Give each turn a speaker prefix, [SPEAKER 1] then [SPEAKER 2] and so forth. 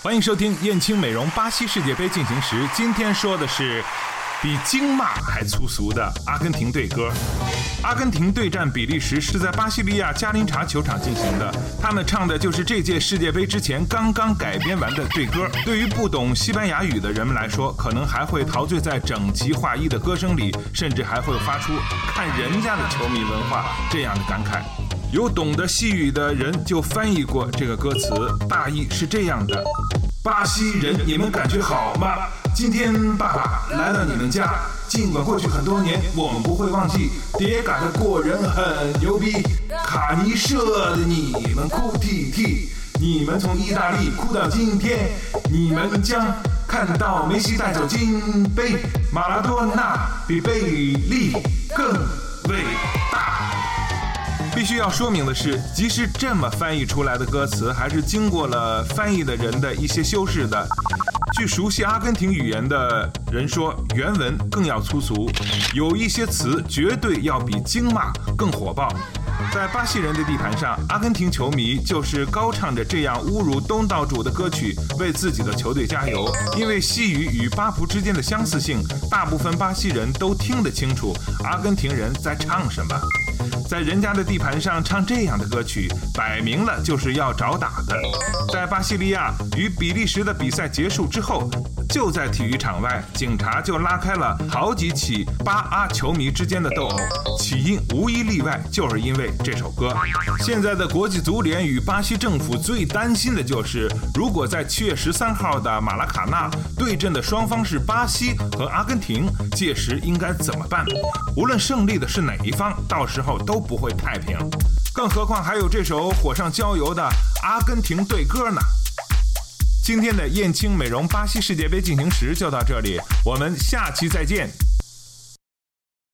[SPEAKER 1] 欢迎收听燕青美容巴西世界杯进行时。今天说的是比京骂还粗俗的阿根廷队歌。阿根廷对战比利时是在巴西利亚加林查球场进行的，他们唱的就是这届世界杯之前刚刚改编完的队歌。对于不懂西班牙语的人们来说，可能还会陶醉在整齐划一的歌声里，甚至还会发出“看人家的球迷文化”这样的感慨。有懂得西语的人就翻译过这个歌词，大意是这样的：巴西人，你们感觉好吗？今天爸爸来了你们家，尽管过去很多年，我们不会忘记，迭嘎的过人很牛逼，卡尼舍的你们哭啼啼，你们从意大利哭到今天，你们将看到梅西带走金杯，马拉多纳比贝利更。必须要说明的是，即使这么翻译出来的歌词，还是经过了翻译的人的一些修饰的。据熟悉阿根廷语言的人说，原文更要粗俗，有一些词绝对要比京骂更火爆。在巴西人的地盘上，阿根廷球迷就是高唱着这样侮辱东道主的歌曲，为自己的球队加油。因为西语与巴葡之间的相似性，大部分巴西人都听得清楚阿根廷人在唱什么。在人家的地盘上唱这样的歌曲，摆明了就是要找打的。在巴西利亚与比利时的比赛结束之后，就在体育场外，警察就拉开了好几起巴阿球迷之间的斗殴，起因无一例外就是因为这首歌。现在的国际足联与巴西政府最担心的就是，如果在七月十三号的马拉卡纳对阵的双方是巴西和阿根廷，届时应该怎么办？无论胜利的是哪一方，到时候都不会太平。更何况还有这首火上浇油的阿根廷队歌呢。今天的燕青美容巴西世界杯进行时就到这里，我们下期再见。